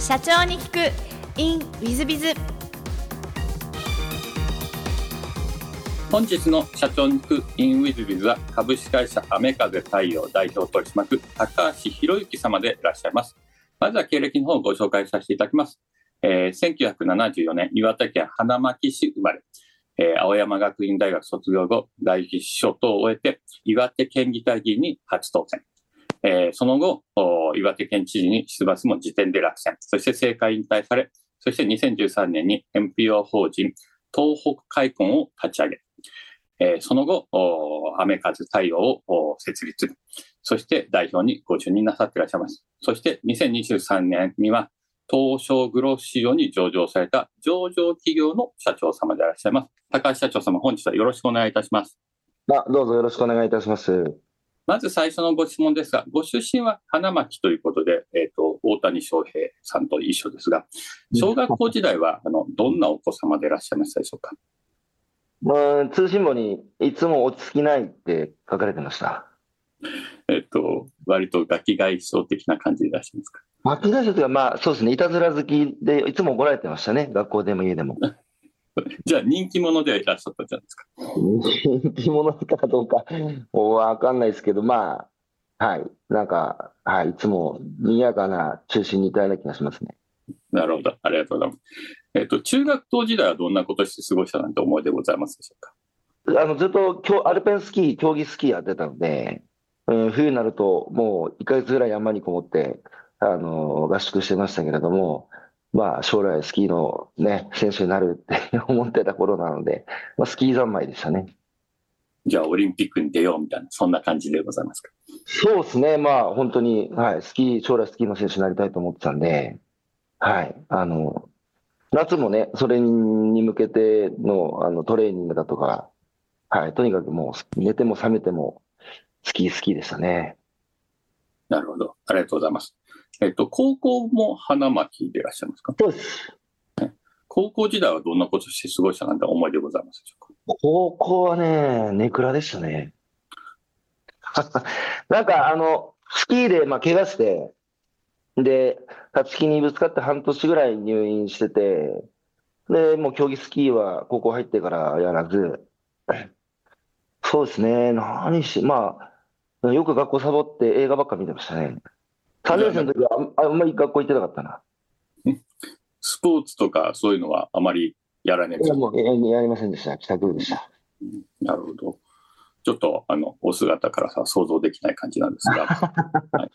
社長に聞く。In ウィズビズ本日の社長に聞く in ウィズビズは株式会社雨風太陽代表取締役高橋博之様でいらっしゃいます。まずは経歴の方をご紹介させていただきます、えー、1974年岩手県花巻市生まれ。えー、青山学院大学卒業後、大議士所等を終えて、岩手県議会議員に初当選。えー、その後、岩手県知事に出馬すも時点で落選。そして政界引退され、そして2013年に NPO 法人東北開墾を立ち上げ、えー、その後、雨風太陽を設立。そして代表にご就任なさっていらっしゃいます。そして2023年には東証グロース市場に上場された上場企業の社長様でいらっしゃいます。高橋社長様、本日はよろしくお願いいたします。あどうぞよろしくお願いいたします。まず最初のご質問ですが、ご出身は花巻ということで、えーと、大谷翔平さんと一緒ですが、小学校時代はあのどんなお子様でいらっしゃいましたでしょうか？まあ、通信簿にいつも落ち着きないって書かれてました。えっと、割とガキ外傷的な感じでいらっしゃいますか？ガキ外傷というか、まあ、そうですね、いたずら好きで、いつも怒られてましたね、学校でも家でも。じゃあ人気者ではいらっしゃったじゃないですか。人気者かどうかわかんないですけど、まあ、はい、なんか、はい、いつも賑やかな中心にいたような気がしますね。なるほど、ありがとうございます。えっ、と、中学校時代はどんなことして過ごしたなんて思いでございますでしょうか？あのずっとアルペンスキー、競技スキーやってたので、うん、冬になるともう1か月ぐらい山にこもってあの合宿してましたけれども、まあ、将来スキーの、ね、選手になるって思ってた頃なので、まあ、スキー三昧でしたね。じゃあ、オリンピックに出ようみたいな、そんな感じでございますか？そうですね、まあ、本当に、はい、スキー、将来スキーの選手になりたいと思ってたんで、はい、あの、夏もね、それに向けてのあのトレーニングだとか、はい、とにかくもう、寝ても覚めても、スキー、スキーでしたね。なるほど。ありがとうございます。えっと、高校も花巻でいらっしゃいますか？そうです。高校時代はどんなことして過ごしたなんて思いでございますでしょうか？高校はね、ネクラでしたね。なんか、あの、スキーで、まあ、怪我して、で、立ち木にぶつかって半年ぐらい入院してて、で、もう競技スキーは高校入ってからやらず、そうですね、何し、まあ、よく学校サボって映画ばっか見てましたね。3年生の時はあんまり学校行ってなかったな。スポーツとかそういうのはあまりやらないですかもうやりませんでした。帰宅でした。なるほど。ちょっとあのお姿からさ想像できない感じなんですが、はい、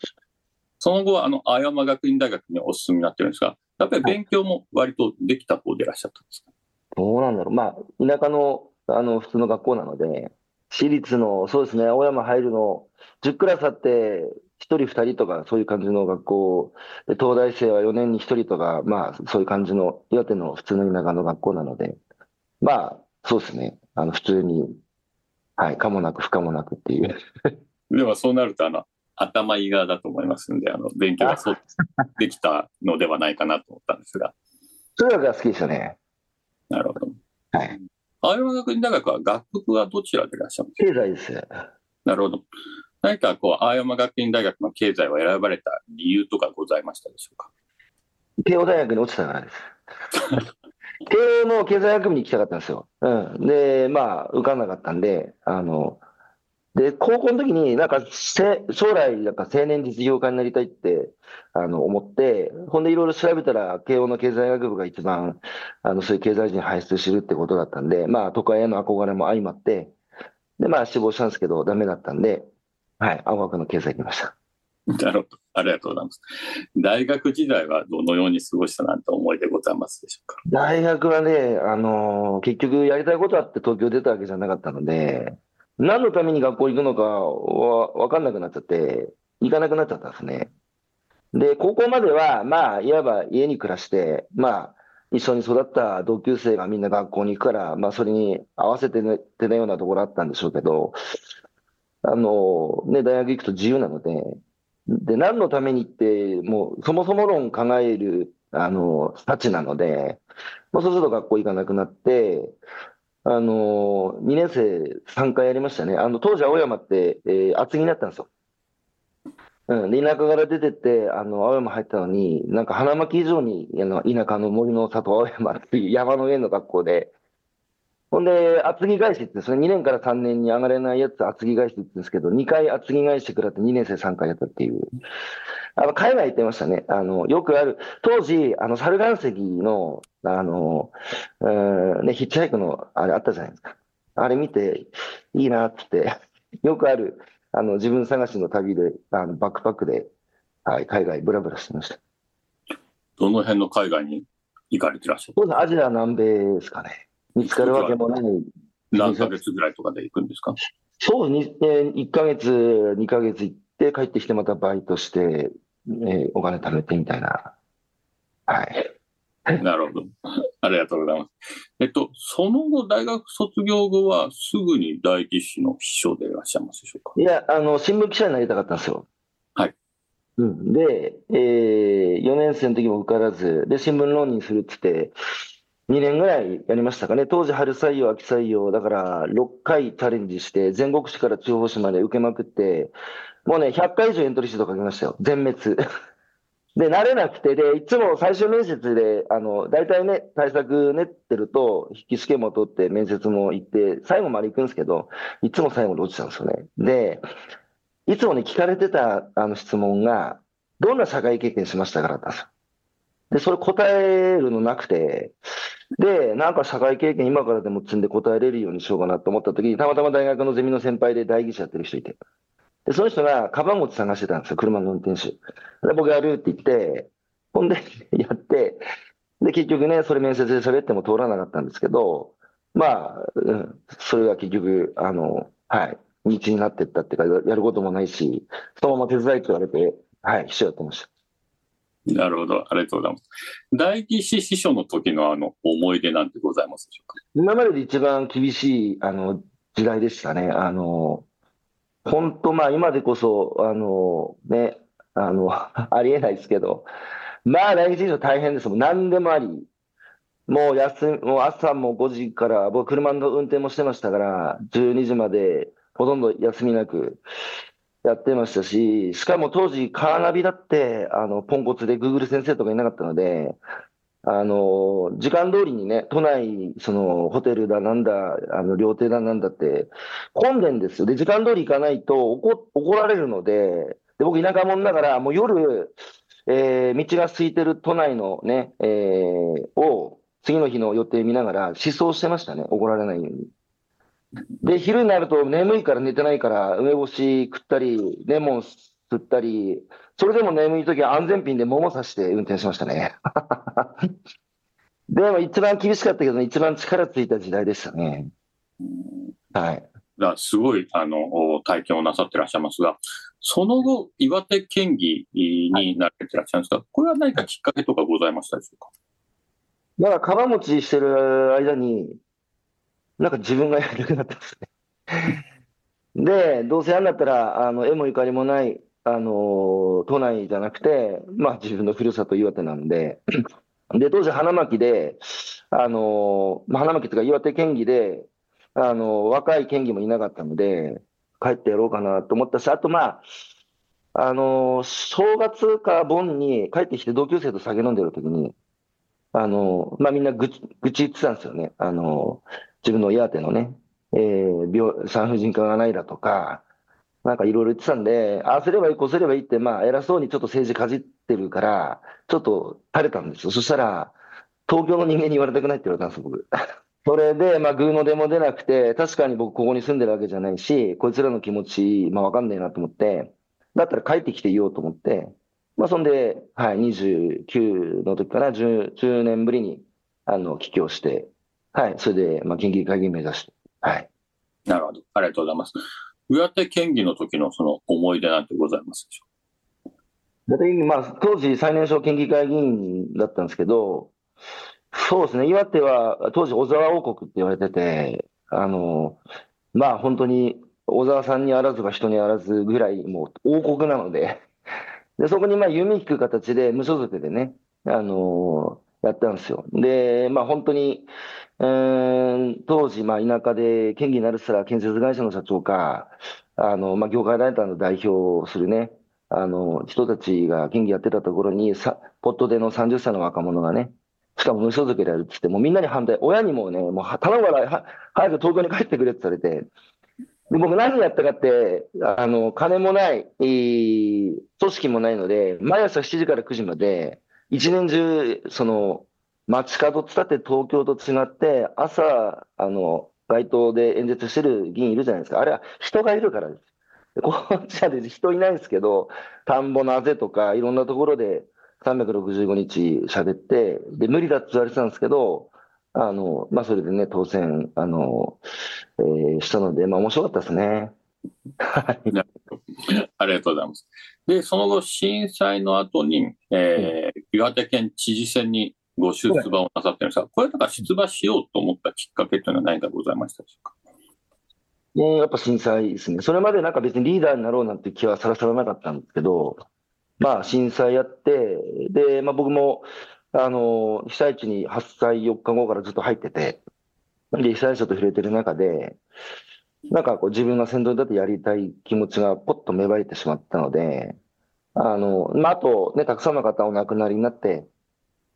その後はあの青山学院大学にお進みになってるんですが、やっぱり勉強も割とできた方でいらっしゃったんですか、どうなんだろう、まあ、田舎のあの普通の学校なので、私立の、そうですね、青山入るの、10クラスあって、1人、2人とか、そういう感じの学校、で東大生は4年に1人とか、まあ、そういう感じの、岩手の普通の田舎の学校なので、まあ、そうですね、あの普通に、はい、かもなく不可もなくっていう。でもそうなると、あの、頭いい側だと思いますんで、あの、勉強がそう できたのではないかなと思ったんですが。数学が好きでしたね。なるほど。はい。青山学院大学は学部はどちらでいらっしゃるんですか？経済です。なるほど。何かこう、青山学院大学の経済を選ばれた理由とかございましたでしょうか？慶応大学に落ちたからです。慶応の経済学部に行きたかったんですよ。うん。で、まあ、受かんなかったんで、あの、で、高校の時になんか将来なんか青年実業家になりたいってあの思って、ほんでいろいろ調べたら慶応の経済学部が一番あのそういう経済人輩出してるってことだったんで、まあ都会への憧れも相まって、でまあ志望したんですけどダメだったんで、はい、青学の経済行きました。なるほど。ありがとうございます。大学時代はどのように過ごしたなんて思いでございますでしょうか？大学はね、あのー、結局やりたいことあって東京出たわけじゃなかったので、何のために学校行くのかは分かんなくなっちゃって、行かなくなっちゃったんですね。で、高校までは、まあ、いわば家に暮らして、まあ、一緒に育った同級生がみんな学校に行くから、まあ、それに合わせてね、てたようなところあったんでしょうけど、あの、ね、大学行くと自由なので、で、何のためにって、もう、そもそも論考える、あの、たちなので、まあ、そうすると学校行かなくなって、あの、2年生3回やりましたね。あの、当時青山って、えー、厚木になったんですよ。うん、で田舎から出てって、あの青山入ったのに、なんか花巻以上にあの田舎の森の里青山っていう山の上の学校で、ほんで、厚木返しって言うんですね、2年から3年に上がれないやつ、厚木返しって言うんですけど、2回厚木返し食らって2年生3回やったっていう、あの海外行ってましたね、あのよくある、当時、あの猿岩石のあの、うんね、ヒッチハイクのあれあったじゃないですか、あれ見て、いいなって言って、よくあるあの自分探しの旅で、あのバックパックで、はい、海外ブラブラしてました。どの辺の海外に行かれてらっしゃるそうですアジア、南米ですかね。見つかるわけもない。何ヶ月ぐらいとかで行くんですか？そうですね、1ヶ月、2ヶ月行って、帰ってきてまたバイトして、えーお金貯めてみたいな。はい。なるほど。ありがとうございます。えっと、その後、大学卒業後は、すぐに大技師の秘書でいらっしゃいますでしょうか？いや、あの、新聞記者になりたかったんですよ。はい。うん。で、えー、4年生の時も受からず、で、新聞浪人するっつって、2年ぐらいやりましたかね。当時、春採用、秋採用、だから6回チャレンジして、全国紙から地方紙まで受けまくって、もうね、100回以上エントリーシート書きましたよ。全滅。で、慣れなくて、で、いつも最終面接で、あの、大体ね、対策練ってると、筆記試験も取って、面接も行って、最後まで行くんですけど、いつも最後に落ちたんですよね。で、いつもね、聞かれてたあの質問が、どんな社会経験しましたかだったんですよ。で、それ答えるのなくて、で、なんか社会経験今からでも積んで答えれるようにしようかなと思った時に、たまたま大学のゼミの先輩で代議士やってる人いて。で、その人がカバン持ち探してたんですよ、車の運転手。で、僕やるって言って、ほんで、やって、で、結局ね、それ面接で喋っても通らなかったんですけど、まあ、うん、それが結局、あの、はい、道になってったっていうか、やることもないし、そのまま手伝いって言われて、はい、秘書やってました。なるほど。ありがとうございます。大技師秘書の時のあの、思い出なんてございますでしょうか？今までで一番厳しい、あの、時代でしたね。あの、本当、まあ今でこそ、あの、ね、あの、ありえないですけど、まあ来日以上大変ですもん。何でもあり。もう休、もう朝も5時から、僕車の運転もしてましたから、12時までほとんど休みなくやってましたし、しかも当時カーナビだって、あの、ポンコツで Google 先生とかいなかったので、あの、時間通りにね、都内、その、ホテルだなんだ、あの、料亭だなんだって、混んでんですよ。で、時間通り行かないと怒、怒られるので、で、僕田舎者だから、もう夜、えー道が空いてる都内のね、えーを、次の日の予定見ながら、思想してましたね。怒られないように。で、昼になると眠いから寝てないから、梅干し食ったり、レモン吸ったり、それでも眠い時は安全ピンで桃刺して運転しましたね。でも一番厳しかったけど、一番力ついた時代でしたね。はい。だすごい、あの、体験をなさってらっしゃいますが、その後、岩手県議になられてらっしゃるんですが、これは何かきっかけとかございましたでしょうか？だから、かば持ちしてる間に、なんか自分がやりたくなったんですね。で、どうせやんだったら、あの、絵もゆかりもない、あの、都内じゃなくて、まあ自分のふるさと岩手なんで、で、当時花巻で、あの、花巻とか岩手県議で、あの、若い県議もいなかったので、帰ってやろうかなと思ったし、あとまあ、あの、正月か盆に帰ってきて同級生と酒飲んでる時に、あの、まあ、みんな愚痴、愚痴言ってたんですよね。あの、自分の岩手のね、えー病、産婦人科がないだとか、なんかいろいろ言ってたんで、ああすればいい、こうすればいいって、まあ、偉そうにちょっと政治かじってるから、ちょっと垂れたんですよ。そしたら、東京の人間に言われたくないって言われたんです、僕。それで、まあ、グーの出も出なくて、確かに僕ここに住んでるわけじゃないし、こいつらの気持ち、まあ、わかんねえなと思って、だったら帰ってきて言おうと思って、まあ、そんで、はい、29の時から 10, 10年ぶりに、あの、帰郷して、はい、それで、まあ、県議会議員目指して、はい。なるほど。ありがとうございます。岩手県議の時のその思い出なんてございますでしょだってまあ、当時最年少県議会議員だったんですけど、そうですね、岩手は当時小沢王国って言われてて、あの、まあ本当に小沢さんにあらずば人にあらずぐらいもう王国なので、で、そこにまあ弓引く形で無所属でね、あのやったんですよ。で、まあ本当に、当時、まあ田舎で県議になるしたら建設会社の社長か、あの、まあ業界団体の代表をするね、あの、人たちが県議やってたところに、さ、ポットでの30歳の若者がね、しかも無所属でやるって言って、もうみんなに反対、親にもね、もう頼むから早く東京に帰ってくれって言われて、で僕何やったかって、あの、金もない、組織もないので、毎朝7時から9時まで、一年中、その、街角つって東京と違って、朝、あの、街頭で演説してる議員いるじゃないですか。あれは人がいるからです。こっちは人いないですけど、田んぼのあぜとか、いろんなところで365日喋って、で、無理だって言われてたんですけど、あの、まあ、それでね、当選、あの、えー、したので、まあ、面白かったですね。はいありがとうございます。で、その後、震災の後に、えー、岩手県知事選にご出馬をなさってるんですが、これだから出馬しようと思ったきっかけというのは何かございましたでしょうか？ね、やっぱ震災ですね。それまでなんか別にリーダーになろうなんて気はさらさらなかったんですけど、まあ震災やって、で、まあ僕も、あの、被災地に8歳4日後からずっと入ってて、で、被災者と触れてる中で、なんかこう自分が先頭に立ってやりたい気持ちがポッと芽生えてしまったので、あの、まあ、あとね、たくさんの方お亡くなりになって、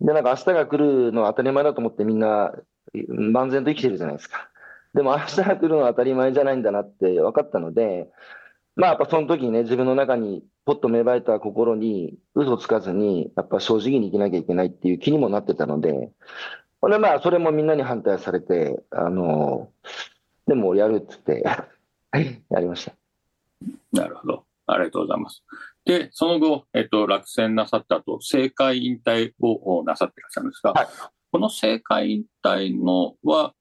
で、なんか明日が来るのは当たり前だと思ってみんな万全と生きてるじゃないですか。でも明日が来るのは当たり前じゃないんだなって分かったので、まあやっぱその時にね、自分の中にポッと芽生えた心に嘘つかずに、やっぱ正直に生きなきゃいけないっていう気にもなってたので、ほんでまあそれもみんなに反対されて、あの、でもやるっつって やりました。なるほど。ありがとうございます。で、その後、えっと、落選なさった後、政界引退をなさっていらっしゃるんですが、はい、この政界引退のは、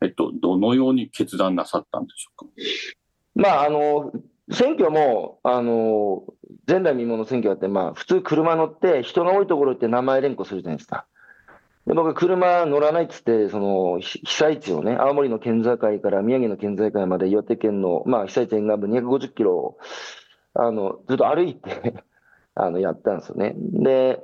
えっと、どのように決断なさったんでしょうか？まあ、あの、選挙も、あの、前代未聞の選挙だって、まあ、普通車乗って人が多いところって名前連呼するじゃないですか。で僕、車乗らないっつって、その被災地をね、青森の県境から宮城の県境まで岩手県の、まあ、被災地沿岸部250キロ、あの、ずっと歩いて あの、やったんですよね。で、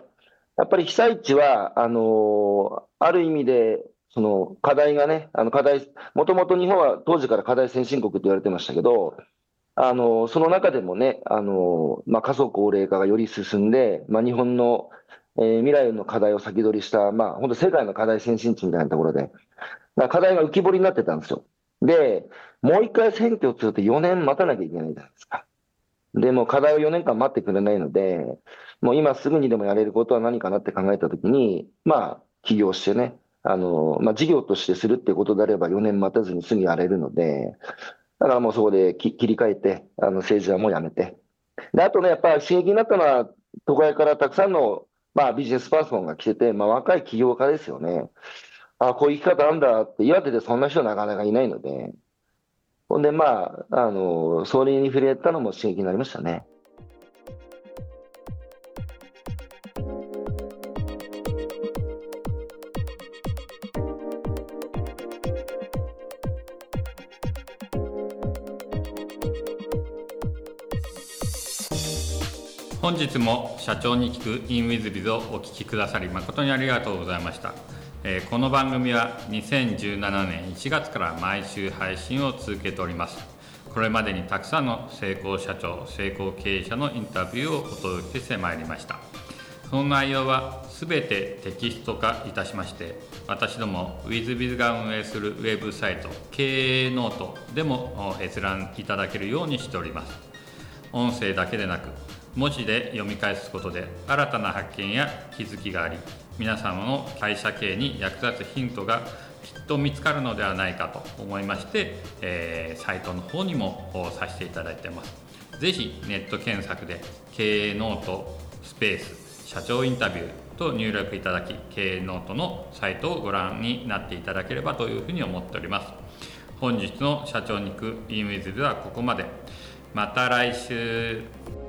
やっぱり被災地は、あの、ある意味で、その課題がね、あの課題、もともと日本は当時から課題先進国って言われてましたけど、あの、その中でもね、あの、まあ、過疎高齢化がより進んで、まあ、日本の、えー、未来の課題を先取りした、まあ、本当世界の課題先進地みたいなところで、課題が浮き彫りになってたんですよ。で、もう一回選挙をすると4年待たなきゃいけないじゃないですか。でも課題を4年間待ってくれないので、もう今すぐにでもやれることは何かなって考えたときに、まあ、起業してね、あの、まあ、事業としてするっていうことであれば4年待たずにすぐやれるので、だからもうそこで切り替えて、あの政治はもうやめて。で、あとね、やっぱ刺激になったのは、都会からたくさんの、まあ、ビジネスパーソンが来てて、まあ、若い起業家ですよね。あこういう生き方あんだって、岩手でそんな人なかなかいないので、ほんで、まあ、あの、それに触れたのも刺激になりましたね。本日も社長に聞く in with biz をお聞きくださり誠にありがとうございました。えこの番組は2017年1月から毎週配信を続けております。これまでにたくさんの成功社長成功経営者のインタビューをお届けしてまいりました。その内容は全てテキスト化いたしまして私ども WithBiz が運営するウェブサイト経営ノートでも閲覧いただけるようにしております。音声だけでなく文字で読み返すことで新たな発見や気づきがあり皆様の会社経営に役立つヒントがきっと見つかるのではないかと思いまして、えー、サイトの方にもさせていただいてます。ぜひネット検索で経営ノートスペース社長インタビューと入力いただき経営ノートのサイトをご覧になっていただければというふうに思っております。本日の社長に行く e ムイズではここまで。また来週。